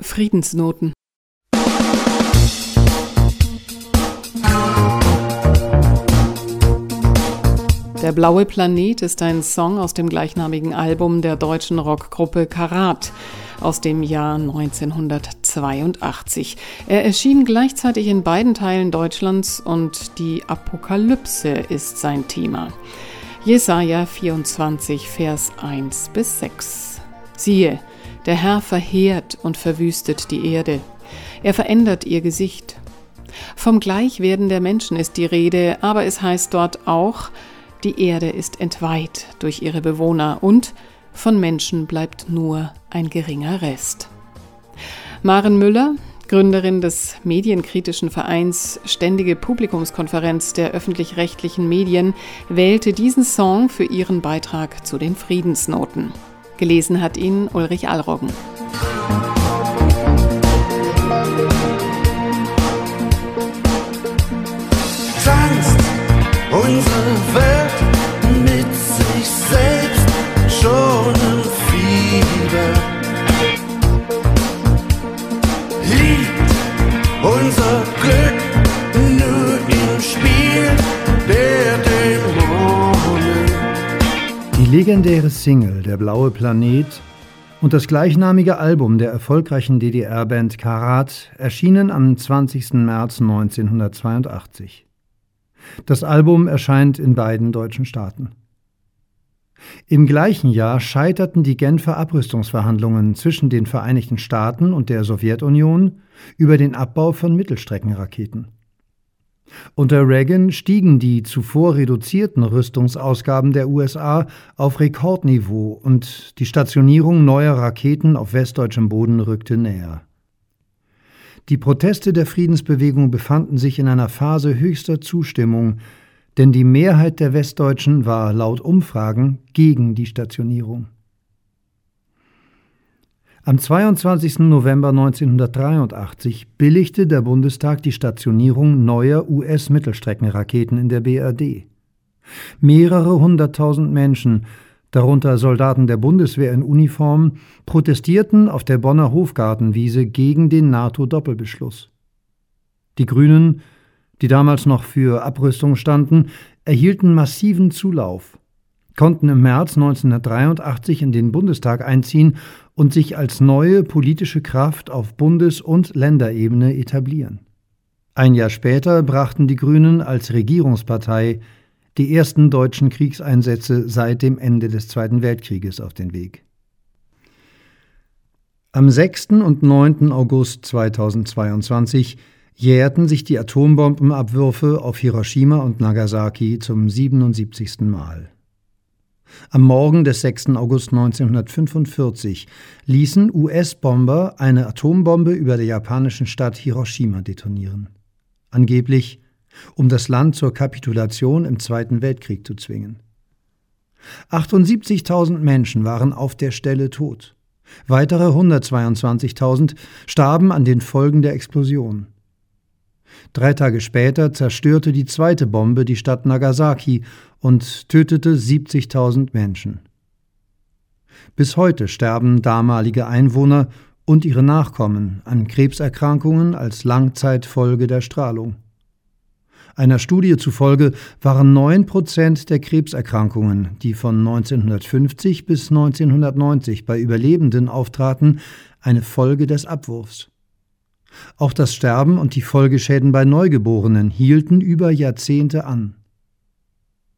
Friedensnoten Der blaue Planet ist ein Song aus dem gleichnamigen Album der deutschen Rockgruppe Karat aus dem Jahr 1982. Er erschien gleichzeitig in beiden Teilen Deutschlands und die Apokalypse ist sein Thema. Jesaja 24, Vers 1 bis 6. Siehe, der Herr verheert und verwüstet die Erde. Er verändert ihr Gesicht. Vom Gleichwerden der Menschen ist die Rede, aber es heißt dort auch, die Erde ist entweiht durch ihre Bewohner und von Menschen bleibt nur ein geringer Rest. Maren Müller, Gründerin des medienkritischen Vereins Ständige Publikumskonferenz der öffentlich-rechtlichen Medien, wählte diesen Song für ihren Beitrag zu den Friedensnoten. Gelesen hat ihn Ulrich Allroggen. Tanzt unsere Welt. Legendäre Single Der blaue Planet und das gleichnamige Album der erfolgreichen DDR-Band Karat erschienen am 20. März 1982. Das Album erscheint in beiden deutschen Staaten. Im gleichen Jahr scheiterten die Genfer Abrüstungsverhandlungen zwischen den Vereinigten Staaten und der Sowjetunion über den Abbau von Mittelstreckenraketen. Unter Reagan stiegen die zuvor reduzierten Rüstungsausgaben der USA auf Rekordniveau und die Stationierung neuer Raketen auf westdeutschem Boden rückte näher. Die Proteste der Friedensbewegung befanden sich in einer Phase höchster Zustimmung, denn die Mehrheit der Westdeutschen war laut Umfragen gegen die Stationierung. Am 22. November 1983 billigte der Bundestag die Stationierung neuer US-Mittelstreckenraketen in der BRD. Mehrere hunderttausend Menschen, darunter Soldaten der Bundeswehr in Uniform, protestierten auf der Bonner Hofgartenwiese gegen den NATO-Doppelbeschluss. Die Grünen, die damals noch für Abrüstung standen, erhielten massiven Zulauf konnten im März 1983 in den Bundestag einziehen und sich als neue politische Kraft auf Bundes- und Länderebene etablieren. Ein Jahr später brachten die Grünen als Regierungspartei die ersten deutschen Kriegseinsätze seit dem Ende des Zweiten Weltkrieges auf den Weg. Am 6. und 9. August 2022 jährten sich die Atombombenabwürfe auf Hiroshima und Nagasaki zum 77. Mal. Am Morgen des 6. August 1945 ließen US-Bomber eine Atombombe über der japanischen Stadt Hiroshima detonieren. Angeblich, um das Land zur Kapitulation im Zweiten Weltkrieg zu zwingen. 78.000 Menschen waren auf der Stelle tot. Weitere 122.000 starben an den Folgen der Explosion. Drei Tage später zerstörte die zweite Bombe die Stadt Nagasaki und tötete 70.000 Menschen. Bis heute sterben damalige Einwohner und ihre Nachkommen an Krebserkrankungen als Langzeitfolge der Strahlung. Einer Studie zufolge waren 9 Prozent der Krebserkrankungen, die von 1950 bis 1990 bei Überlebenden auftraten, eine Folge des Abwurfs. Auch das Sterben und die Folgeschäden bei Neugeborenen hielten über Jahrzehnte an.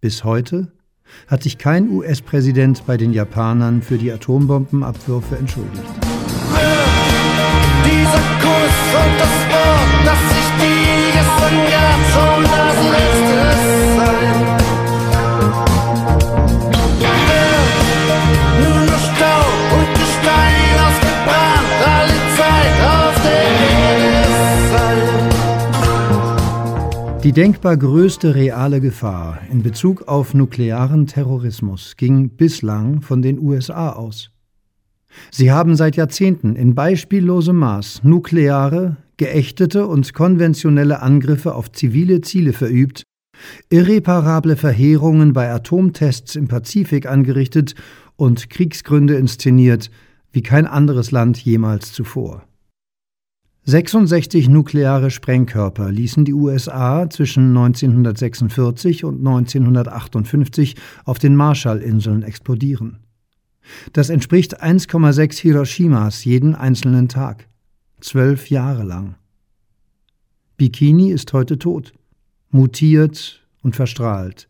Bis heute hat sich kein US-Präsident bei den Japanern für die Atombombenabwürfe entschuldigt. Dieser Kuss und das Wort, das sich die gesagt, soll das Die denkbar größte reale Gefahr in Bezug auf nuklearen Terrorismus ging bislang von den USA aus. Sie haben seit Jahrzehnten in beispiellosem Maß nukleare, geächtete und konventionelle Angriffe auf zivile Ziele verübt, irreparable Verheerungen bei Atomtests im Pazifik angerichtet und Kriegsgründe inszeniert wie kein anderes Land jemals zuvor. 66 nukleare Sprengkörper ließen die USA zwischen 1946 und 1958 auf den Marshallinseln explodieren. Das entspricht 1,6 Hiroshimas jeden einzelnen Tag. Zwölf Jahre lang. Bikini ist heute tot, mutiert und verstrahlt.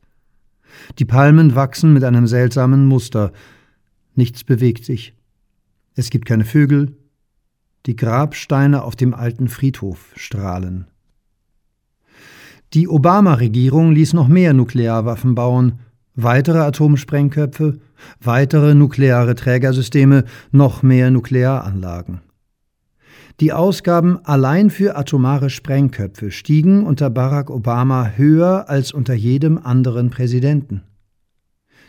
Die Palmen wachsen mit einem seltsamen Muster. Nichts bewegt sich. Es gibt keine Vögel, die Grabsteine auf dem alten Friedhof strahlen. Die Obama-Regierung ließ noch mehr Nuklearwaffen bauen, weitere Atomsprengköpfe, weitere nukleare Trägersysteme, noch mehr Nuklearanlagen. Die Ausgaben allein für atomare Sprengköpfe stiegen unter Barack Obama höher als unter jedem anderen Präsidenten.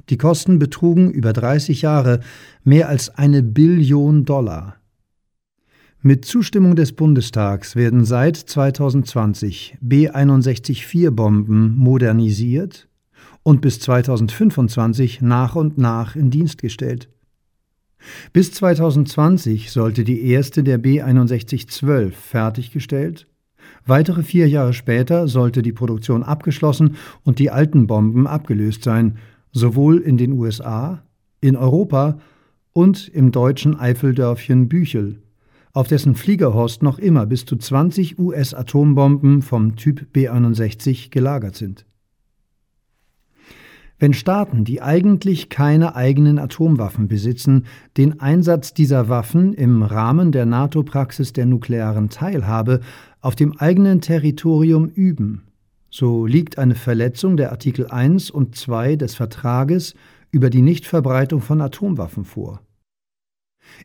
Die Kosten betrugen über 30 Jahre mehr als eine Billion Dollar. Mit Zustimmung des Bundestags werden seit 2020 B-61-4-Bomben modernisiert und bis 2025 nach und nach in Dienst gestellt. Bis 2020 sollte die erste der B-61-12 fertiggestellt, weitere vier Jahre später sollte die Produktion abgeschlossen und die alten Bomben abgelöst sein, sowohl in den USA, in Europa und im deutschen Eifeldörfchen Büchel auf dessen Fliegerhorst noch immer bis zu 20 US-Atombomben vom Typ B-61 gelagert sind. Wenn Staaten, die eigentlich keine eigenen Atomwaffen besitzen, den Einsatz dieser Waffen im Rahmen der NATO-Praxis der nuklearen Teilhabe auf dem eigenen Territorium üben, so liegt eine Verletzung der Artikel 1 und 2 des Vertrages über die Nichtverbreitung von Atomwaffen vor.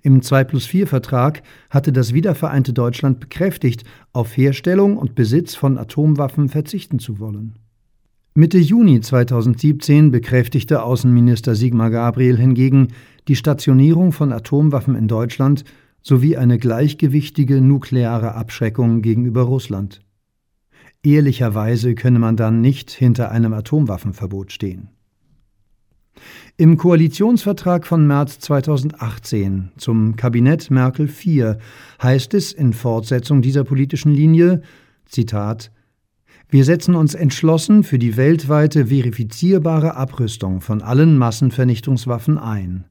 Im 2 plus 4 Vertrag hatte das wiedervereinte Deutschland bekräftigt, auf Herstellung und Besitz von Atomwaffen verzichten zu wollen. Mitte Juni 2017 bekräftigte Außenminister Sigmar Gabriel hingegen die Stationierung von Atomwaffen in Deutschland sowie eine gleichgewichtige nukleare Abschreckung gegenüber Russland. Ehrlicherweise könne man dann nicht hinter einem Atomwaffenverbot stehen. Im Koalitionsvertrag von März 2018 zum Kabinett Merkel IV heißt es in Fortsetzung dieser politischen Linie, Zitat, wir setzen uns entschlossen für die weltweite verifizierbare Abrüstung von allen Massenvernichtungswaffen ein.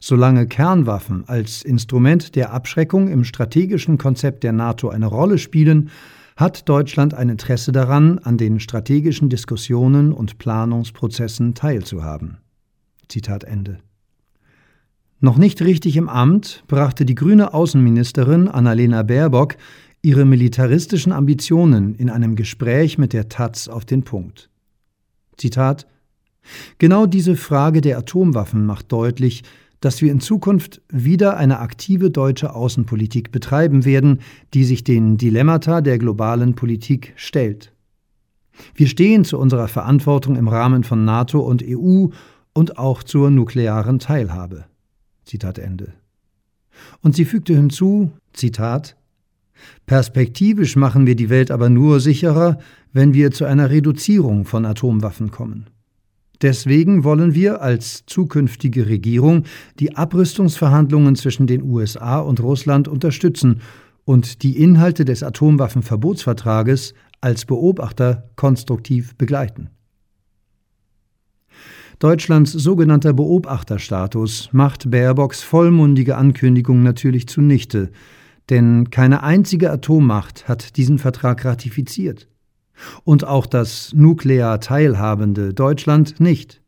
Solange Kernwaffen als Instrument der Abschreckung im strategischen Konzept der NATO eine Rolle spielen, hat Deutschland ein Interesse daran, an den strategischen Diskussionen und Planungsprozessen teilzuhaben. Zitat Ende. Noch nicht richtig im Amt brachte die grüne Außenministerin Annalena Baerbock ihre militaristischen Ambitionen in einem Gespräch mit der Taz auf den Punkt. Zitat Genau diese Frage der Atomwaffen macht deutlich, dass wir in Zukunft wieder eine aktive deutsche Außenpolitik betreiben werden, die sich den Dilemmata der globalen Politik stellt. Wir stehen zu unserer Verantwortung im Rahmen von NATO und EU und auch zur nuklearen Teilhabe. Zitat Ende. Und sie fügte hinzu, Zitat, Perspektivisch machen wir die Welt aber nur sicherer, wenn wir zu einer Reduzierung von Atomwaffen kommen. Deswegen wollen wir als zukünftige Regierung die Abrüstungsverhandlungen zwischen den USA und Russland unterstützen und die Inhalte des Atomwaffenverbotsvertrages als Beobachter konstruktiv begleiten. Deutschlands sogenannter Beobachterstatus macht Baerbocks vollmundige Ankündigung natürlich zunichte, denn keine einzige Atommacht hat diesen Vertrag ratifiziert und auch das nuklear teilhabende Deutschland nicht.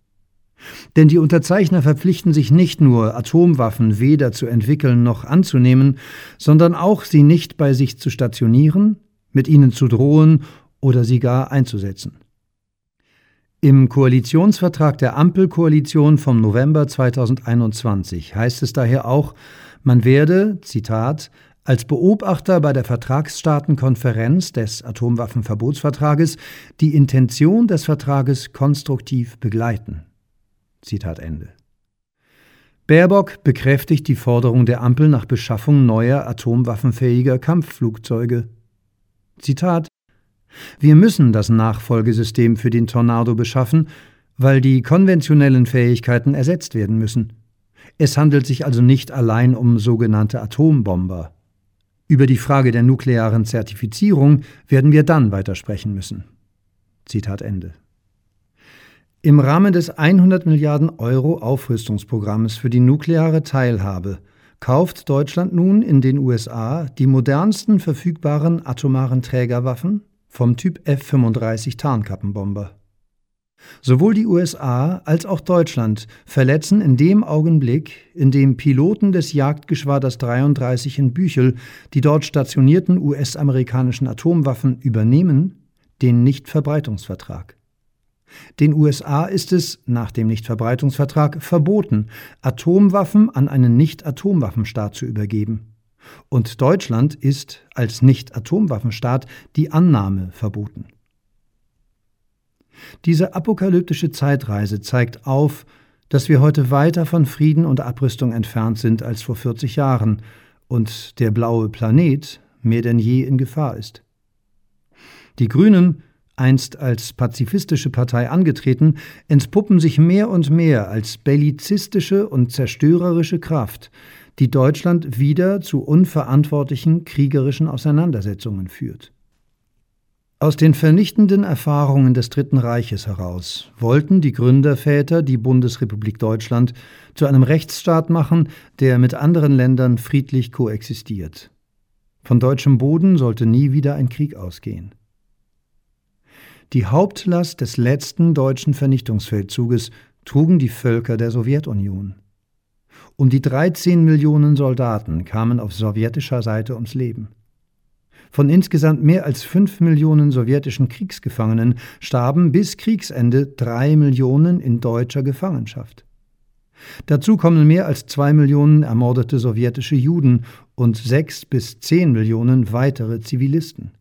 Denn die Unterzeichner verpflichten sich nicht nur, Atomwaffen weder zu entwickeln noch anzunehmen, sondern auch sie nicht bei sich zu stationieren, mit ihnen zu drohen oder sie gar einzusetzen. Im Koalitionsvertrag der Ampelkoalition vom November 2021 heißt es daher auch, man werde, Zitat, als Beobachter bei der Vertragsstaatenkonferenz des Atomwaffenverbotsvertrages die Intention des Vertrages konstruktiv begleiten. Zitat Ende. Baerbock bekräftigt die Forderung der Ampel nach Beschaffung neuer atomwaffenfähiger Kampfflugzeuge. Zitat Wir müssen das Nachfolgesystem für den Tornado beschaffen, weil die konventionellen Fähigkeiten ersetzt werden müssen. Es handelt sich also nicht allein um sogenannte Atombomber. Über die Frage der nuklearen Zertifizierung werden wir dann weitersprechen müssen. Zitat Ende. Im Rahmen des 100 Milliarden Euro Aufrüstungsprogrammes für die nukleare Teilhabe kauft Deutschland nun in den USA die modernsten verfügbaren atomaren Trägerwaffen vom Typ F-35 Tarnkappenbomber. Sowohl die USA als auch Deutschland verletzen in dem Augenblick, in dem Piloten des Jagdgeschwaders 33 in Büchel die dort stationierten US-amerikanischen Atomwaffen übernehmen, den Nichtverbreitungsvertrag. Den USA ist es nach dem Nichtverbreitungsvertrag verboten, Atomwaffen an einen Nicht-Atomwaffenstaat zu übergeben. Und Deutschland ist als Nicht-Atomwaffenstaat die Annahme verboten. Diese apokalyptische Zeitreise zeigt auf, dass wir heute weiter von Frieden und Abrüstung entfernt sind als vor 40 Jahren und der blaue Planet mehr denn je in Gefahr ist. Die Grünen, einst als pazifistische Partei angetreten, entpuppen sich mehr und mehr als bellizistische und zerstörerische Kraft, die Deutschland wieder zu unverantwortlichen kriegerischen Auseinandersetzungen führt. Aus den vernichtenden Erfahrungen des Dritten Reiches heraus wollten die Gründerväter die Bundesrepublik Deutschland zu einem Rechtsstaat machen, der mit anderen Ländern friedlich koexistiert. Von deutschem Boden sollte nie wieder ein Krieg ausgehen. Die Hauptlast des letzten deutschen Vernichtungsfeldzuges trugen die Völker der Sowjetunion. Um die 13 Millionen Soldaten kamen auf sowjetischer Seite ums Leben. Von insgesamt mehr als fünf Millionen sowjetischen Kriegsgefangenen starben bis Kriegsende drei Millionen in deutscher Gefangenschaft. Dazu kommen mehr als zwei Millionen ermordete sowjetische Juden und sechs bis zehn Millionen weitere Zivilisten.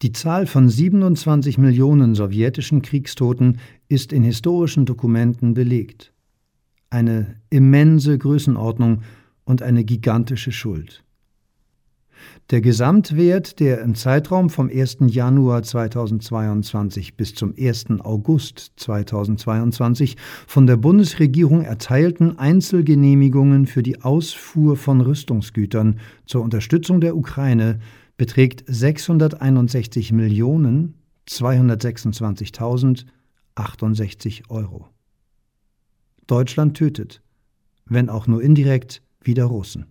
Die Zahl von 27 Millionen sowjetischen Kriegstoten ist in historischen Dokumenten belegt. Eine immense Größenordnung und eine gigantische Schuld. Der Gesamtwert der im Zeitraum vom 1. Januar 2022 bis zum 1. August 2022 von der Bundesregierung erteilten Einzelgenehmigungen für die Ausfuhr von Rüstungsgütern zur Unterstützung der Ukraine beträgt 661 Millionen 226.068 Euro. Deutschland tötet, wenn auch nur indirekt, wieder Russen.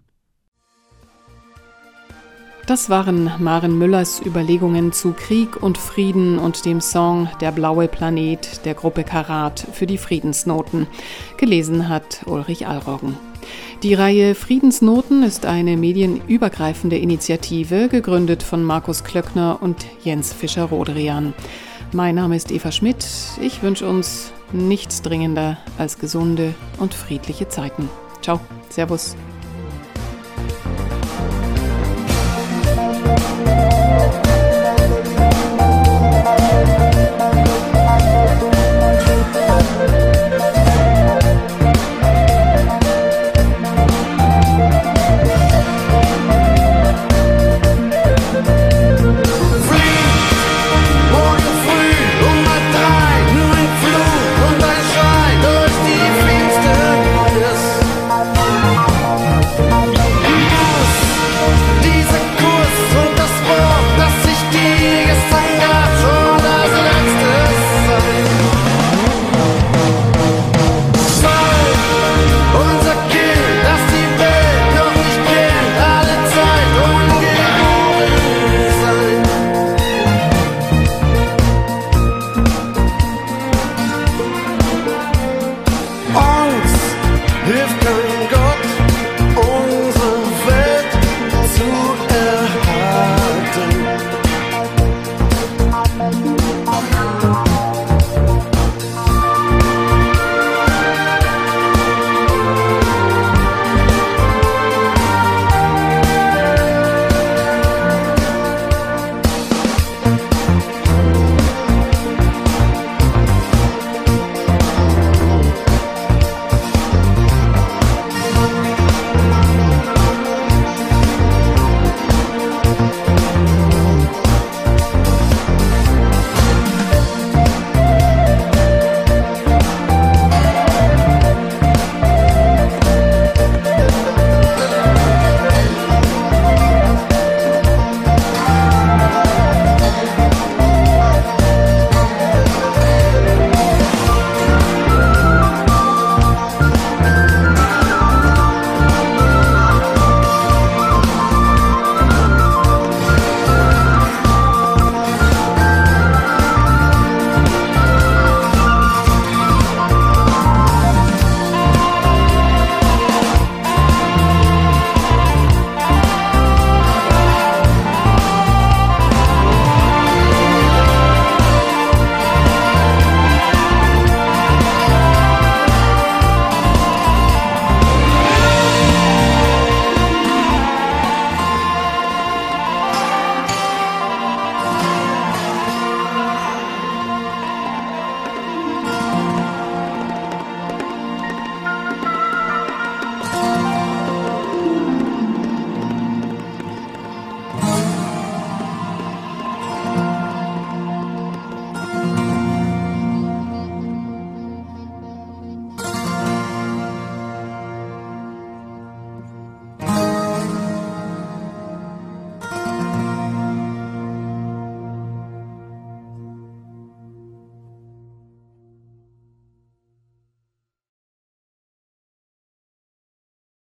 Das waren Maren Müllers Überlegungen zu Krieg und Frieden und dem Song Der blaue Planet der Gruppe Karat für die Friedensnoten. Gelesen hat Ulrich Allroggen. Die Reihe Friedensnoten ist eine medienübergreifende Initiative, gegründet von Markus Klöckner und Jens Fischer-Rodrian. Mein Name ist Eva Schmidt. Ich wünsche uns nichts dringender als gesunde und friedliche Zeiten. Ciao, Servus.